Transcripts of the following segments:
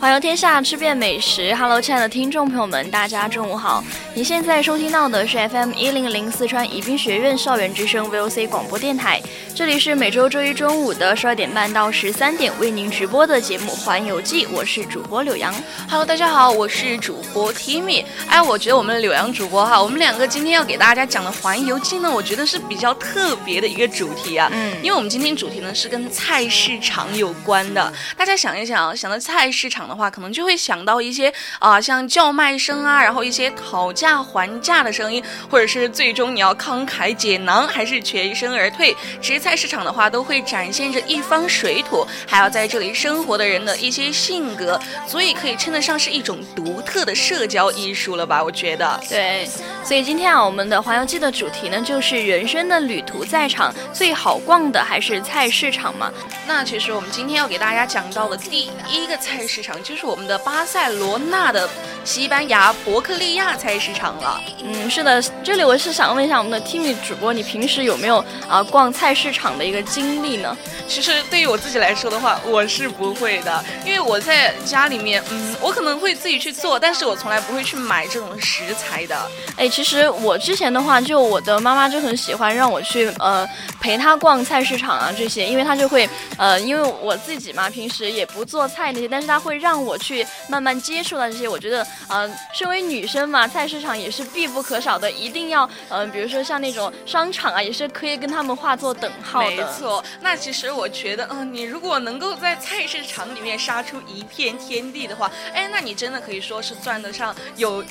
环游天下，吃遍美食。Hello，亲爱的听众朋友们，大家中午好。你现在收听到的是 FM 一零零四川宜宾学院校园之声 VOC 广播电台，这里是每周周一中午的十二点半到十三点为您直播的节目《环游记》，我是主播柳阳。Hello，大家好，我是主播 Timmy。哎，我觉得我们柳阳主播哈，我们两个今天要给大家讲的《环游记》呢，我觉得是比较特别的一个主题啊。嗯，因为我们今天主题呢是跟菜市场有关的。大家想一想，想到菜市场。的话，可能就会想到一些啊，像叫卖声啊，然后一些讨价还价的声音，或者是最终你要慷慨解囊，还是全身而退。其实菜市场的话，都会展现着一方水土，还要在这里生活的人的一些性格，所以可以称得上是一种独特的社交艺术了吧？我觉得。对，所以今天啊，我们的环游记的主题呢，就是人生的旅途在场，最好逛的还是菜市场嘛。那其实我们今天要给大家讲到的第一个菜市场。就是我们的巴塞罗那的西班牙伯克利亚菜市场了。嗯，是的，这里我是想问一下我们的 Timmy 主播，你平时有没有啊逛菜市场的一个经历呢？其实对于我自己来说的话，我是不会的，因为我在家里面，嗯，我可能会自己去做，但是我从来不会去买这种食材的。哎，其实我之前的话，就我的妈妈就很喜欢让我去呃陪她逛菜市场啊这些，因为她就会呃，因为我自己嘛，平时也不做菜那些，但是她会让。我去慢慢接触到这些，我觉得，呃，身为女生嘛，菜市场也是必不可少的，一定要，嗯，比如说像那种商场啊，也是可以跟他们画作等号的。没错，那其实我觉得，嗯，你如果能够在菜市场里面杀出一片天地的话，哎，那你真的可以说是算得上有。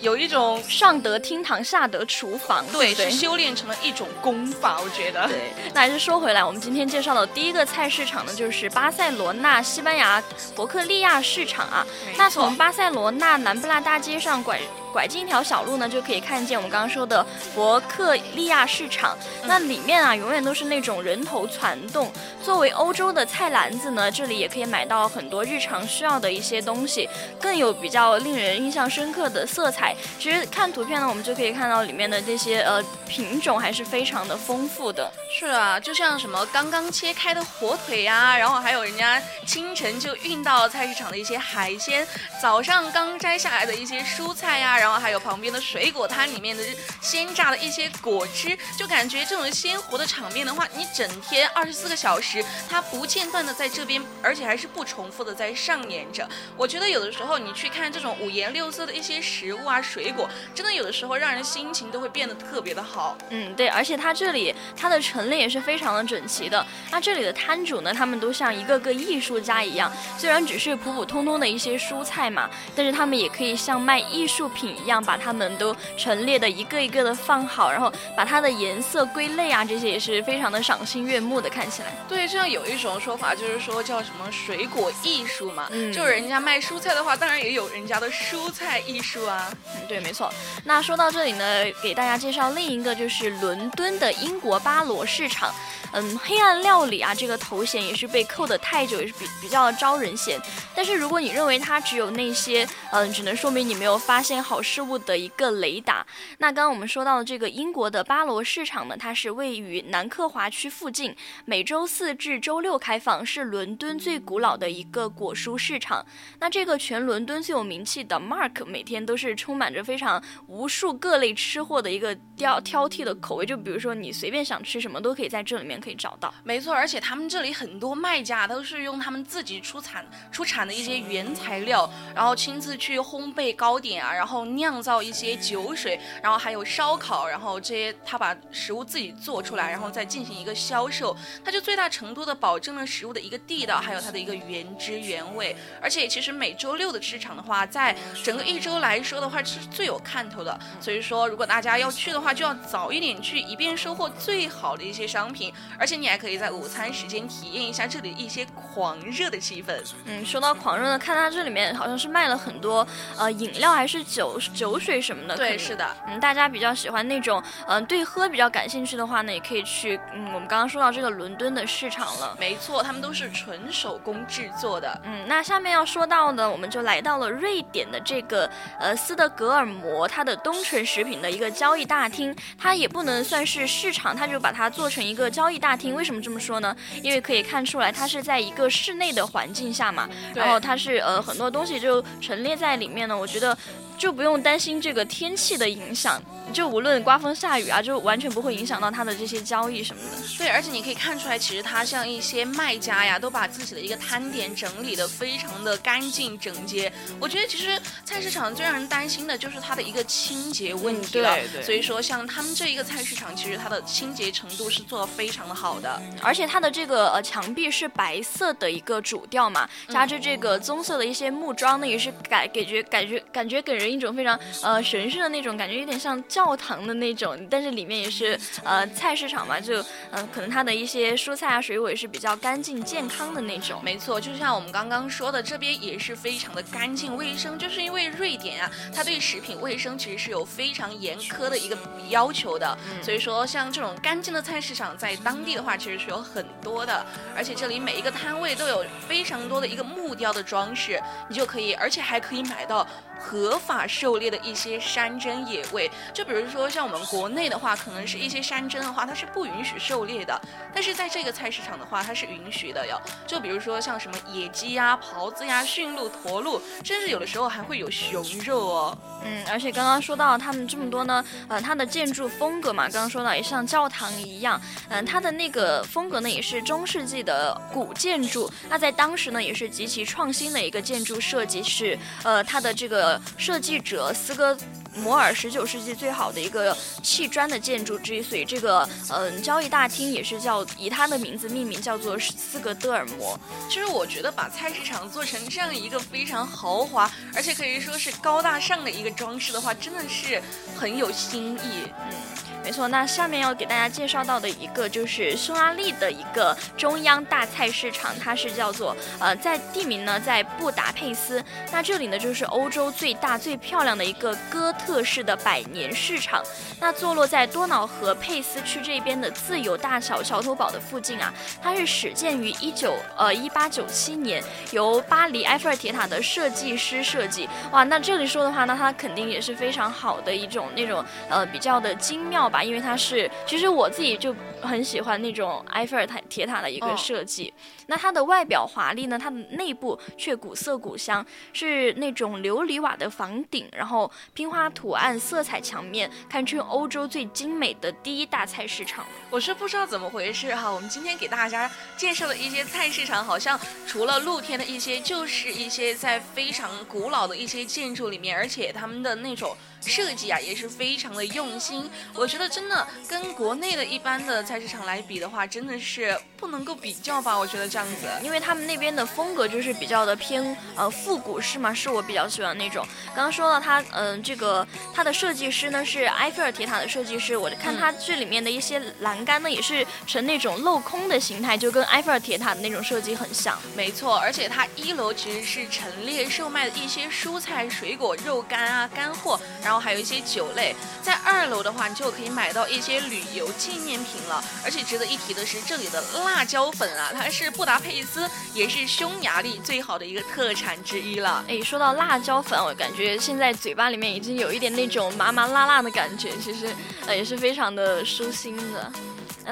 有一种上得厅堂下得厨房，对，是修炼成了一种功法，我觉得。对，那还是说回来，我们今天介绍的第一个菜市场呢，就是巴塞罗那西班牙伯克利亚市场啊。那从巴塞罗那南布拉大街上拐。拐进一条小路呢，就可以看见我们刚刚说的伯克利亚市场。那里面啊，永远都是那种人头攒动。作为欧洲的菜篮子呢，这里也可以买到很多日常需要的一些东西，更有比较令人印象深刻的色彩。其实看图片呢，我们就可以看到里面的这些呃品种还是非常的丰富的。是啊，就像什么刚刚切开的火腿呀，然后还有人家清晨就运到菜市场的一些海鲜，早上刚摘下来的一些蔬菜呀。然后还有旁边的水果摊里面的鲜榨的一些果汁，就感觉这种鲜活的场面的话，你整天二十四个小时，它不间断的在这边，而且还是不重复的在上演着。我觉得有的时候你去看这种五颜六色的一些食物啊，水果，真的有的时候让人心情都会变得特别的好。嗯，对，而且它这里它的陈列也是非常的整齐的。那这里的摊主呢，他们都像一个个艺术家一样，虽然只是普普通通的一些蔬菜嘛，但是他们也可以像卖艺术品。一样把它们都陈列的一个一个的放好，然后把它的颜色归类啊，这些也是非常的赏心悦目的。看起来，对，这样有一种说法就是说叫什么水果艺术嘛，嗯，就人家卖蔬菜的话，当然也有人家的蔬菜艺术啊。嗯，对，没错。那说到这里呢，给大家介绍另一个就是伦敦的英国巴罗市市场。嗯，黑暗料理啊，这个头衔也是被扣的太久，也是比比较招人嫌。但是如果你认为它只有那些，嗯，只能说明你没有发现好事物的一个雷达。那刚刚我们说到的这个英国的巴罗市场呢，它是位于南克华区附近，每周四至周六开放，是伦敦最古老的一个果蔬市场。那这个全伦敦最有名气的 Mark，每天都是充满着非常无数各类吃货的一个挑挑剔的口味。就比如说你随便想吃什么，都可以在这里面。可以找到，没错，而且他们这里很多卖家都是用他们自己出产出产的一些原材料，然后亲自去烘焙糕点啊，然后后酿造一些酒水，然后还有烧烤，然后这些他把食物自己做出来，然后再进行一个销售，他就最大程度的保证了食物的一个地道，还有它的一个原汁原味。而且其实每周六的市场的话，在整个一周来说的话，是最有看头的。所以说，如果大家要去的话，就要早一点去，以便收获最好的一些商品。而且你还可以在午餐时间体验一下这里一些狂热的气氛。嗯，说到狂热呢，看它这里面好像是卖了很多呃饮料还是酒酒水什么的。对，是的。嗯，大家比较喜欢那种嗯对喝比较感兴趣的话呢，也可以去嗯我们刚刚说到这个伦敦的市场了。没错，他们都是纯手工制作的。嗯，那下面要说到的，我们就来到了瑞典的这个呃斯德哥尔摩，它的东城食品的一个交易大厅，它也不能算是市场，它就把它做成一个交易大厅。为什么这么说呢？因为可以看出来，它是在一个室内的环境下嘛，然后它是呃很多东西就陈列在里面呢。我觉得就不用担心这个天气的影响。就无论刮风下雨啊，就完全不会影响到他的这些交易什么的。对，而且你可以看出来，其实他像一些卖家呀，都把自己的一个摊点整理的非常的干净整洁。我觉得其实菜市场最让人担心的就是它的一个清洁问题了。对对。所以说，像他们这一个菜市场，其实它的清洁程度是做的非常的好的。而且它的这个呃墙壁是白色的一个主调嘛，加之这个棕色的一些木桩呢，也是感感觉感觉感觉给人一种非常呃神圣的那种感觉，有点像。教堂的那种，但是里面也是呃菜市场嘛，就嗯可能它的一些蔬菜啊水果也是比较干净健康的那种。没错，就像我们刚刚说的，这边也是非常的干净卫生，就是因为瑞典啊，它对食品卫生其实是有非常严苛的一个要求的，所以说像这种干净的菜市场在当地的话其实是有很多的，而且这里每一个摊位都有非常多的一个木雕的装饰，你就可以，而且还可以买到。合法狩猎的一些山珍野味，就比如说像我们国内的话，可能是一些山珍的话，它是不允许狩猎的。但是在这个菜市场的话，它是允许的哟。就比如说像什么野鸡呀、狍子呀、驯鹿、驼鹿，甚至有的时候还会有熊肉哦。嗯，而且刚刚说到他们这么多呢，呃，它的建筑风格嘛，刚刚说到也像教堂一样，嗯，它的那个风格呢也是中世纪的古建筑。那在当时呢也是极其其创新的一个建筑设计，是呃它的这个。设计者斯哥摩尔十九世纪最好的一个砌砖的建筑之一，所以这个嗯交易大厅也是叫以他的名字命名，叫做斯格德尔摩。其实我觉得把菜市场做成这样一个非常豪华，而且可以说是高大上的一个装饰的话，真的是很有新意。嗯。没错，那下面要给大家介绍到的一个就是匈牙利的一个中央大菜市场，它是叫做呃，在地名呢在布达佩斯。那这里呢就是欧洲最大最漂亮的一个哥特式的百年市场。那坐落在多瑙河佩斯区这边的自由大桥桥头堡的附近啊，它是始建于一九呃一八九七年，由巴黎埃菲尔铁塔的设计师设计。哇，那这里说的话，那它肯定也是非常好的一种那种呃比较的精妙。吧，因为它是，其实我自己就很喜欢那种埃菲尔塔铁塔的一个设计。那它的外表华丽呢，它的内部却古色古香，是那种琉璃瓦的房顶，然后拼花图案、色彩墙面，堪称欧洲最精美的第一大菜市场。我是不知道怎么回事哈，我们今天给大家介绍的一些菜市场，好像除了露天的一些，就是一些在非常古老的一些建筑里面，而且他们的那种。设计啊也是非常的用心，我觉得真的跟国内的一般的菜市场来比的话，真的是不能够比较吧。我觉得这样子，因为他们那边的风格就是比较的偏呃复古式嘛，是我比较喜欢那种。刚刚说到他，嗯，这个他的设计师呢是埃菲尔铁塔的设计师，我看他这里面的一些栏杆呢也是呈那种镂空的形态，就跟埃菲尔铁塔的那种设计很像。没错，而且它一楼其实是陈列售卖的一些蔬菜、水果、肉干啊、干货，然后。还有一些酒类，在二楼的话，你就可以买到一些旅游纪念品了。而且值得一提的是，这里的辣椒粉啊，它是布达佩斯，也是匈牙利最好的一个特产之一了。哎，说到辣椒粉，我感觉现在嘴巴里面已经有一点那种麻麻辣辣的感觉，其实呃也是非常的舒心的。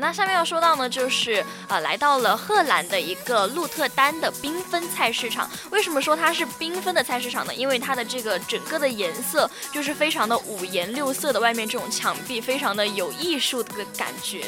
那下面要说到呢，就是呃，来到了荷兰的一个鹿特丹的缤纷菜市场。为什么说它是缤纷的菜市场呢？因为它的这个整个的颜色就是非常的五颜六色的，外面这种墙壁非常的有艺术的感觉。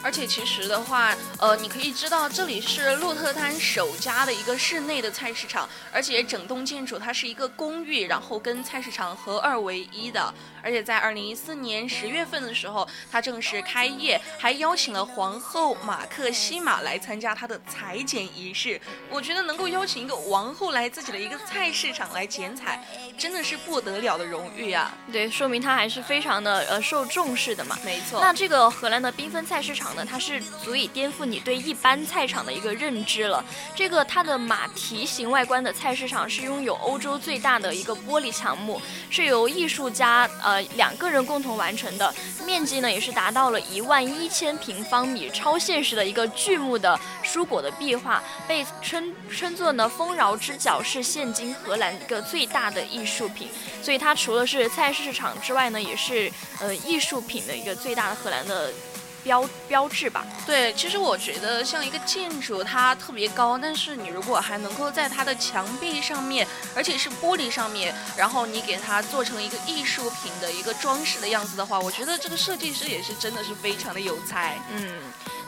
而且其实的话，呃，你可以知道这里是鹿特丹首家的一个室内的菜市场，而且整栋建筑它是一个公寓，然后跟菜市场合二为一的。而且在二零一四年十月份的时候，它正式开业，还邀请了皇后马克西玛来参加它的裁剪仪式。我觉得能够邀请一个王后来自己的一个菜市场来剪彩，真的是不得了的荣誉啊！对，说明它还是非常的呃受重视的嘛。没错。那这个荷兰的缤纷菜市场呢，它是足以颠覆你对一般菜场的一个认知了。这个它的马蹄形外观的菜市场是拥有欧洲最大的一个玻璃墙幕，是由艺术家。呃，两个人共同完成的，面积呢也是达到了一万一千平方米，超现实的一个巨幕的蔬果的壁画，被称称作呢丰饶之角是现今荷兰一个最大的艺术品，所以它除了是菜市场之外呢，也是呃艺术品的一个最大的荷兰的。标标志吧，对，其实我觉得像一个建筑，它特别高，但是你如果还能够在它的墙壁上面，而且是玻璃上面，然后你给它做成一个艺术品的一个装饰的样子的话，我觉得这个设计师也是真的是非常的有才，嗯。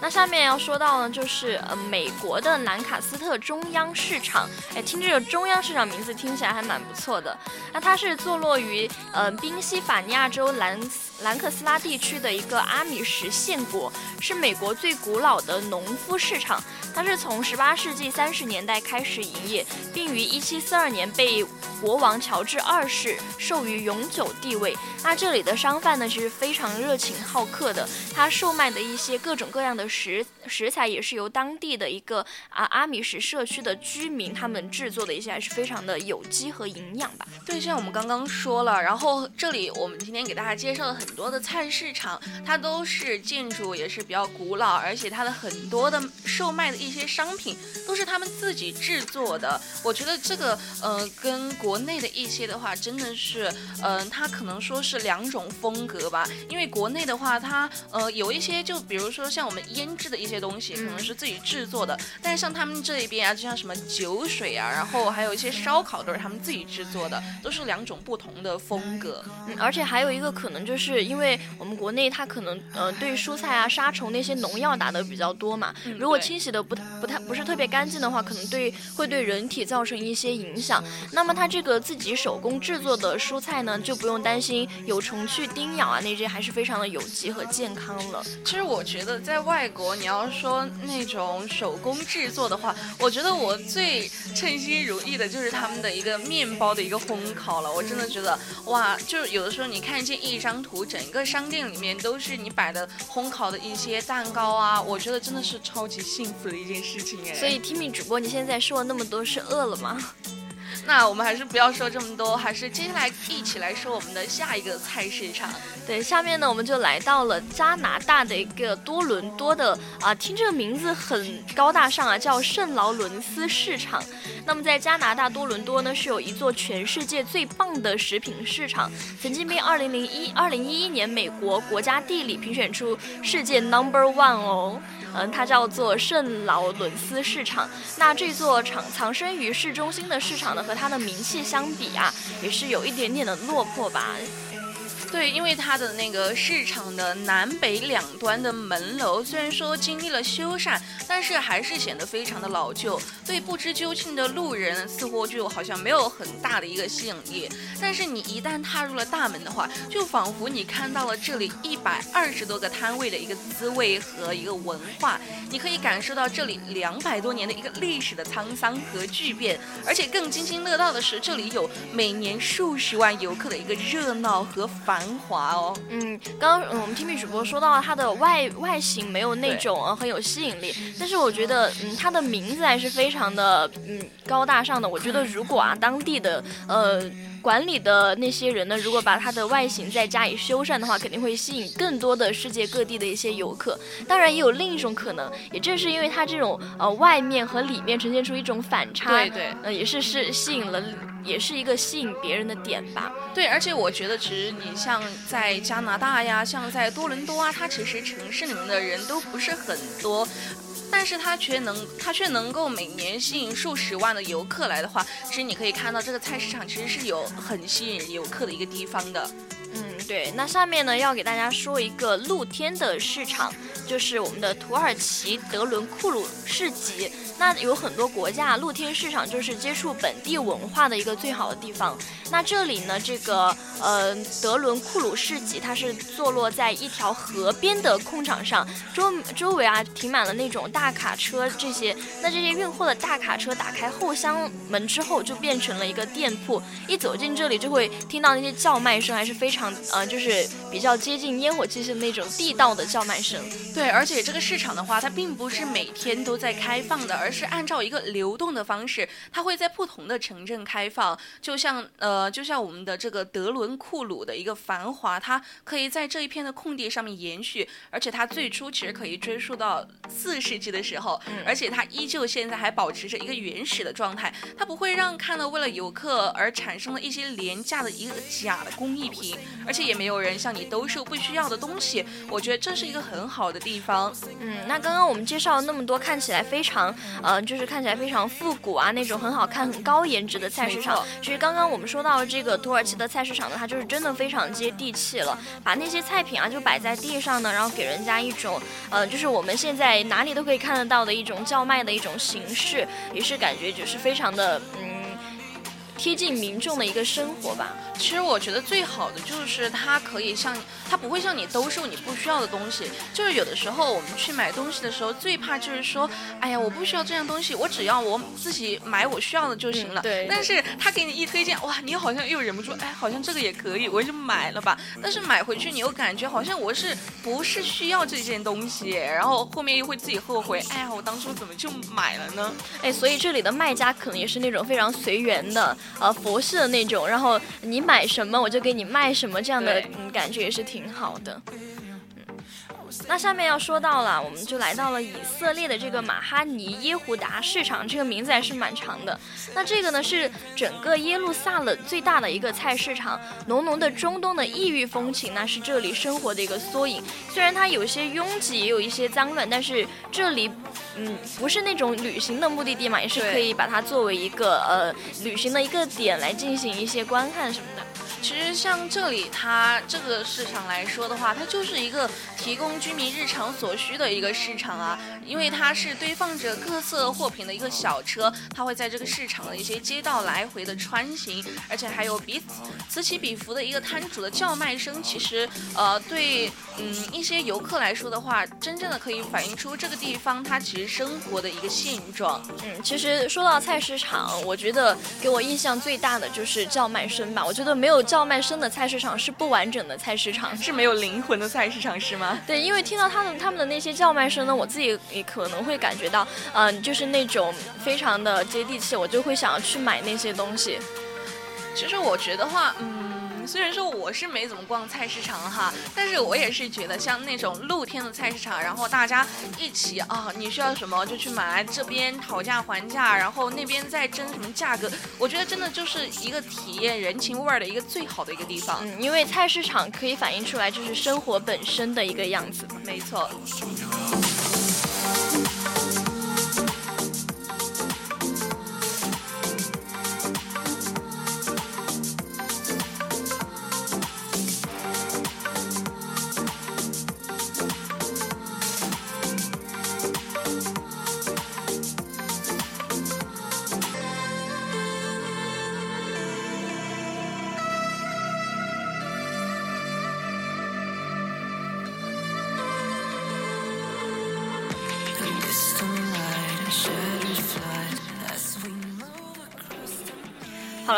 那下面要说到呢，就是呃美国的兰卡斯特中央市场，哎，听这个中央市场名字听起来还蛮不错的。那它是坐落于呃宾夕法尼亚州兰兰克斯拉地区的一个阿米什县国，是美国最古老的农夫市场。它是从18世纪30年代开始营业，并于1742年被国王乔治二世授予永久地位。那这里的商贩呢，其实非常热情好客的，他售卖的一些各种各样的。食食材也是由当地的一个啊阿米什社区的居民他们制作的一些，还是非常的有机和营养吧。对，像我们刚刚说了，然后这里我们今天给大家介绍了很多的菜市场，它都是建筑也是比较古老，而且它的很多的售卖的一些商品都是他们自己制作的。我觉得这个呃跟国内的一些的话，真的是嗯，它可能说是两种风格吧。因为国内的话，它呃有一些就比如说像我们一。腌制的一些东西可能是自己制作的，但是像他们这一边啊，就像什么酒水啊，然后还有一些烧烤都是他们自己制作的，都是两种不同的风格。嗯，而且还有一个可能就是因为我们国内它可能呃对蔬菜啊杀虫那些农药打的比较多嘛，如果清洗的不不太不是特别干净的话，可能对会对人体造成一些影响。那么它这个自己手工制作的蔬菜呢，就不用担心有虫去叮咬啊那些，还是非常的有机和健康了。其实我觉得在外。国你要说那种手工制作的话，我觉得我最称心如意的就是他们的一个面包的一个烘烤了。我真的觉得哇，就是有的时候你看见一张图，整个商店里面都是你摆的烘烤的一些蛋糕啊，我觉得真的是超级幸福的一件事情哎。所以，Timm 主播，你现在说了那么多，是饿了吗？那我们还是不要说这么多，还是接下来一起来说我们的下一个菜市场。对，下面呢我们就来到了加拿大的一个多伦多的啊，听这个名字很高大上啊，叫圣劳伦斯市场。那么在加拿大多伦多呢，是有一座全世界最棒的食品市场，曾经被二零零一二零一一年美国国家地理评选出世界 Number One 哦。嗯，它叫做圣劳伦斯市场。那这座藏藏身于市中心的市场呢，和它的名气相比啊，也是有一点点的落魄吧。对，因为它的那个市场的南北两端的门楼，虽然说经历了修缮，但是还是显得非常的老旧，对不知究竟的路人似乎就好像没有很大的一个吸引力。但是你一旦踏入了大门的话，就仿佛你看到了这里一百二十多个摊位的一个滋味和一个文化，你可以感受到这里两百多年的一个历史的沧桑和巨变。而且更津津乐道的是，这里有每年数十万游客的一个热闹和繁。繁华哦，嗯，刚刚我们 TV 主播说到了它的外外形没有那种呃很有吸引力，但是我觉得嗯它的名字还是非常的嗯高大上的。我觉得如果啊当地的呃管理的那些人呢，如果把它的外形再加以修缮的话，肯定会吸引更多的世界各地的一些游客。当然也有另一种可能，也正是因为它这种呃外面和里面呈现出一种反差，对对，呃也是是吸引了。也是一个吸引别人的点吧。对，而且我觉得，其实你像在加拿大呀，像在多伦多啊，它其实城市里面的人都不是很多，但是它却能，它却能够每年吸引数十万的游客来的话，其实你可以看到这个菜市场其实是有很吸引游客的一个地方的。对，那下面呢要给大家说一个露天的市场，就是我们的土耳其德伦库鲁市集。那有很多国家露天市场就是接触本地文化的一个最好的地方。那这里呢，这个呃德伦库鲁市集，它是坐落在一条河边的空场上，周周围啊停满了那种大卡车这些。那这些运货的大卡车打开后厢门之后，就变成了一个店铺。一走进这里，就会听到那些叫卖声，还是非常呃，就是比较接近烟火气息的那种地道的叫卖声。对，而且这个市场的话，它并不是每天都在开放的，而是按照一个流动的方式，它会在不同的城镇开放。就像呃，就像我们的这个德伦库鲁的一个繁华，它可以在这一片的空地上面延续，而且它最初其实可以追溯到四世纪的时候，而且它依旧现在还保持着一个原始的状态，它不会让看到为了游客而产生了一些廉价的一个假的工艺品，而且也没有人向你兜售不需要的东西。我觉得这是一个很好的地方。嗯，那刚刚我们介绍了那么多看起来非常呃，就是看起来非常复古啊那种很好看、很高颜值的菜市场。其实刚刚我们说到这个土耳其的菜市场呢，它就是真的非常接地气了，把那些菜品啊就摆在地上呢，然后给人家一种呃，就是我们现在哪里都可以看得到的一种叫卖的一种形式，也是感觉就是非常的嗯。贴近民众的一个生活吧。其实我觉得最好的就是它可以像，它不会向你兜售你不需要的东西。就是有的时候我们去买东西的时候，最怕就是说，哎呀，我不需要这样东西，我只要我自己买我需要的就行了。对。但是他给你一推荐，哇，你好像又忍不住，哎，好像这个也可以，我就买了吧。但是买回去你又感觉好像我是不是需要这件东西，然后后面又会自己后悔，哎呀，我当初怎么就买了呢？哎，所以这里的卖家可能也是那种非常随缘的。呃，佛系的那种，然后你买什么我就给你卖什么，这样的嗯感觉也是挺好的。那下面要说到了，我们就来到了以色列的这个马哈尼耶胡达市场，这个名字还是蛮长的。那这个呢是整个耶路撒冷最大的一个菜市场，浓浓的中东的异域风情，那是这里生活的一个缩影。虽然它有些拥挤，也有一些脏乱，但是这里嗯不是那种旅行的目的地嘛，也是可以把它作为一个呃旅行的一个点来进行一些观看什么的。其实像这里，它这个市场来说的话，它就是一个提供居民日常所需的一个市场啊。因为它是堆放着各色货品的一个小车，它会在这个市场的一些街道来回的穿行，而且还有彼此此起彼伏的一个摊主的叫卖声。其实，呃，对，嗯，一些游客来说的话，真正的可以反映出这个地方它其实生活的一个现状。嗯，其实说到菜市场，我觉得给我印象最大的就是叫卖声吧。我觉得没有。叫卖声的菜市场是不完整的菜市场，是没有灵魂的菜市场，是吗？对，因为听到他们他们的那些叫卖声呢，我自己也可能会感觉到，嗯，就是那种非常的接地气，我就会想要去买那些东西。其实我觉得话，嗯。虽然说我是没怎么逛菜市场哈，但是我也是觉得像那种露天的菜市场，然后大家一起啊，你需要什么就去买，这边讨价还价，然后那边再争什么价格，我觉得真的就是一个体验人情味儿的一个最好的一个地方。嗯，因为菜市场可以反映出来就是生活本身的一个样子。没错。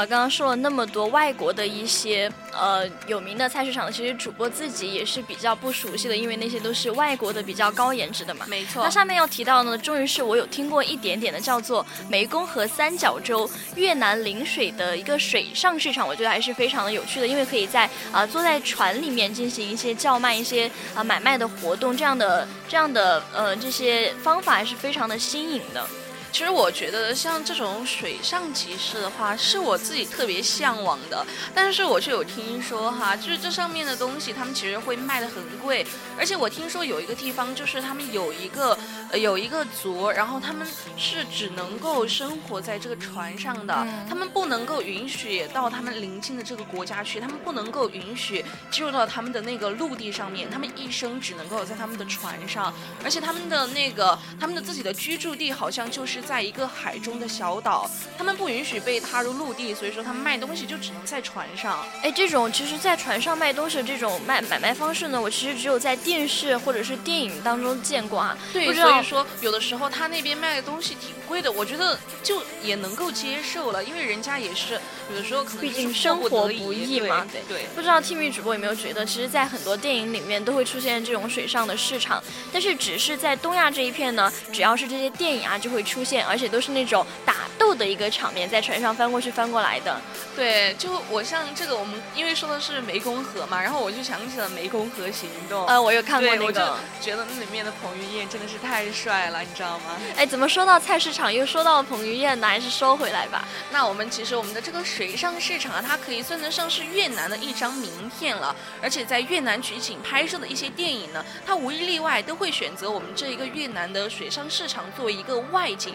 了，刚刚说了那么多外国的一些呃有名的菜市场，其实主播自己也是比较不熟悉的，因为那些都是外国的比较高颜值的嘛。没错。那下面要提到呢，终于是我有听过一点点的，叫做湄公河三角洲越南临水的一个水上市场，我觉得还是非常的有趣的，因为可以在啊坐在船里面进行一些叫卖、一些啊买卖的活动，这样的这样的呃这些方法还是非常的新颖的。其实我觉得像这种水上集市的话，是我自己特别向往的。但是我却有听说哈，就是这上面的东西，他们其实会卖的很贵。而且我听说有一个地方，就是他们有一个有一个族，然后他们是只能够生活在这个船上的，他们不能够允许到他们邻近的这个国家去，他们不能够允许进入到他们的那个陆地上面，他们一生只能够在他们的船上，而且他们的那个他们的自己的居住地好像就是在一个海中的小岛，他们不允许被踏入陆地，所以说他们卖东西就只能在船上。哎，这种其实，在船上卖东西的这种卖买卖方式呢，我其实只有在电视或者是电影当中见过啊。对，不知道说有的时候他那边卖的东西挺贵的，我觉得就也能够接受了，因为人家也是有的时候可能毕竟生活不易嘛。对对。不知道 T V 主播有没有觉得，其实，在很多电影里面都会出现这种水上的市场，但是只是在东亚这一片呢，只要是这些电影啊就会出现，而且都是那种打斗的一个场面，在船上翻过去翻过来的。对，就我像这个，我们因为说的是湄公河嘛，然后我就想起了湄公河行动。呃，我有看过那个，我就觉得那里面的彭于晏真的是太帅了，你知道吗？哎，怎么说到菜市场又说到彭于晏呢？还是收回来吧。那我们其实我们的这个水上市场啊，它可以算得上是越南的一张名片了。而且在越南取景拍摄的一些电影呢，它无一例外都会选择我们这一个越南的水上市场作为一个外景。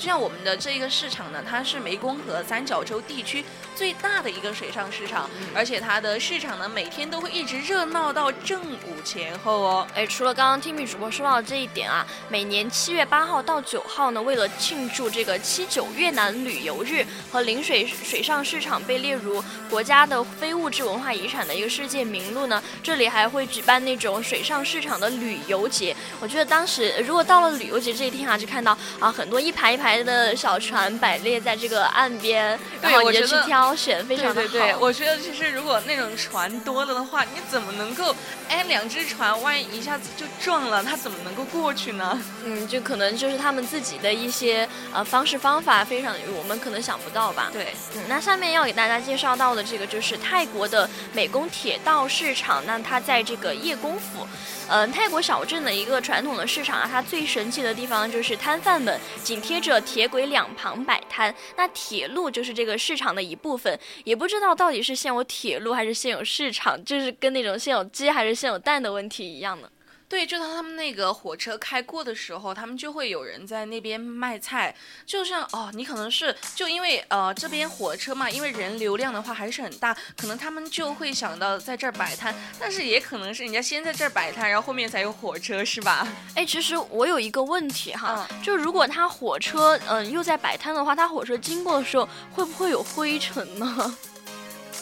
就像我们的这个市场呢，它是湄公河三角洲地区最大的一个水上市场，而且它的市场呢，每天都会一直热闹到正午前后哦。哎，除了刚刚听米主播说到的这一点啊，每年七月八号到九号呢，为了庆祝这个七九越南旅游日和陵水水上市场被列入国家的非物质文化遗产的一个世界名录呢，这里还会举办那种水上市场的旅游节。我觉得当时如果到了旅游节这一天啊，就看到啊很多一排一排。的小船摆列在这个岸边，然后你就去挑选，非常的好。对对对，我觉得其实如果那种船多了的话，你怎么能够，哎，两只船万一一下子就撞了，它怎么能够过去呢？嗯，就可能就是他们自己的一些呃方式方法，非常我们可能想不到吧。对，嗯，那下面要给大家介绍到的这个就是泰国的美工铁道市场，那它在这个叶公府。嗯，泰国小镇的一个传统的市场啊，它最神奇的地方就是摊贩们紧贴着铁轨两旁摆摊。那铁路就是这个市场的一部分，也不知道到底是先有铁路还是先有市场，就是跟那种先有鸡还是先有蛋的问题一样的。对，就当他们那个火车开过的时候，他们就会有人在那边卖菜。就像哦，你可能是就因为呃这边火车嘛，因为人流量的话还是很大，可能他们就会想到在这儿摆摊。但是也可能是人家先在这儿摆摊，然后后面才有火车，是吧？哎，其实我有一个问题哈，就如果他火车嗯又在摆摊的话，他火车经过的时候会不会有灰尘呢？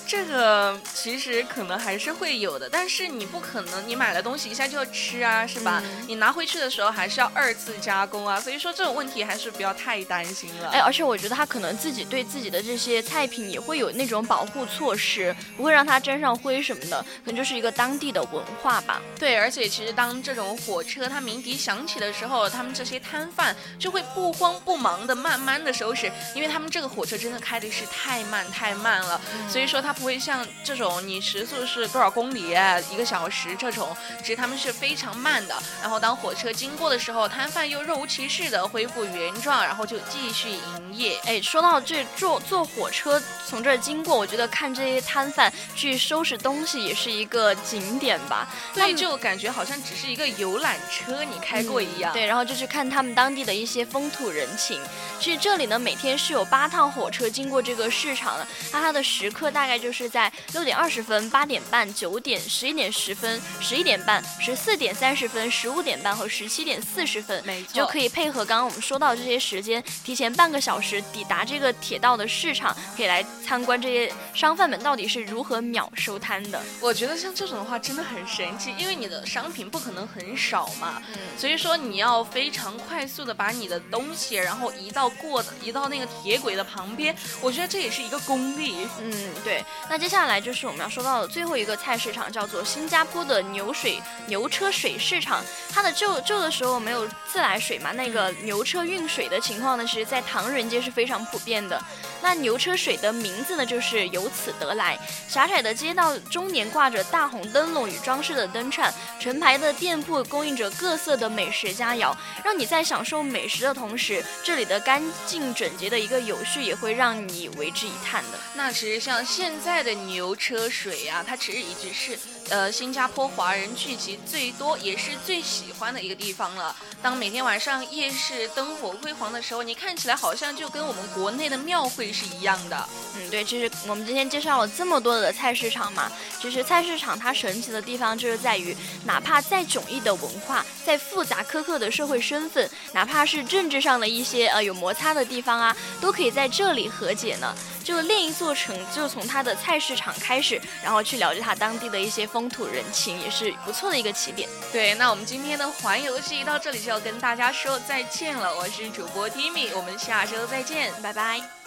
这个其实可能还是会有的，但是你不可能，你买了东西一下就要吃啊，是吧？你拿回去的时候还是要二次加工啊，所以说这种问题还是不要太担心了。哎，而且我觉得他可能自己对自己的这些菜品也会有那种保护措施，不会让它沾上灰什么的，可能就是一个当地的文化吧。对，而且其实当这种火车它鸣笛响起的时候，他们这些摊贩就会不慌不忙的慢慢的收拾，因为他们这个火车真的开的是太慢太慢了，所以说他。不会像这种你时速是多少公里一个小时这种，其实他们是非常慢的。然后当火车经过的时候，摊贩又若无其事的恢复原状，然后就继续营业。哎，说到这坐坐火车从这儿经过，我觉得看这些摊贩去收拾东西也是一个景点吧。对，就感觉好像只是一个游览车你开过一样。对，然后就去看他们当地的一些风土人情。其实这里呢，每天是有八趟火车经过这个市场的，那它的时刻大概就。就是在六点二十分、八点半、九点、十一点十分、十一点半、十四点三十分、十五点半和十七点四十分，就可以配合刚刚我们说到这些时间，提前半个小时抵达这个铁道的市场，可以来参观这些商贩们到底是如何秒收摊的。我觉得像这种的话真的很神奇，因为你的商品不可能很少嘛，嗯所以说你要非常快速的把你的东西然后移到过的移到那个铁轨的旁边，我觉得这也是一个功力。嗯，对。那接下来就是我们要说到的最后一个菜市场，叫做新加坡的牛水牛车水市场。它的旧旧的时候没有自来水嘛，那个牛车运水的情况呢，其实在唐人街是非常普遍的。那牛车水的名字呢，就是由此得来。狭窄的街道中年挂着大红灯笼与装饰的灯串，成排的店铺供应着各色的美食佳肴，让你在享受美食的同时，这里的干净整洁的一个有序也会让你为之一叹的。那其实像现在在的牛车水啊，它其实一直是。呃，新加坡华人聚集最多，也是最喜欢的一个地方了。当每天晚上夜市灯火辉煌的时候，你看起来好像就跟我们国内的庙会是一样的。嗯，对，其实我们今天介绍了这么多的菜市场嘛，其实菜市场它神奇的地方就是在于，哪怕再迥异的文化，再复杂苛刻的社会身份，哪怕是政治上的一些呃有摩擦的地方啊，都可以在这里和解呢。就另一座城，就从它的菜市场开始，然后去了解它当地的一些风土人情，也是不错的一个起点。对，那我们今天的环游记到这里就要跟大家说再见了。我是主播 Timmy，我们下周再见，拜拜。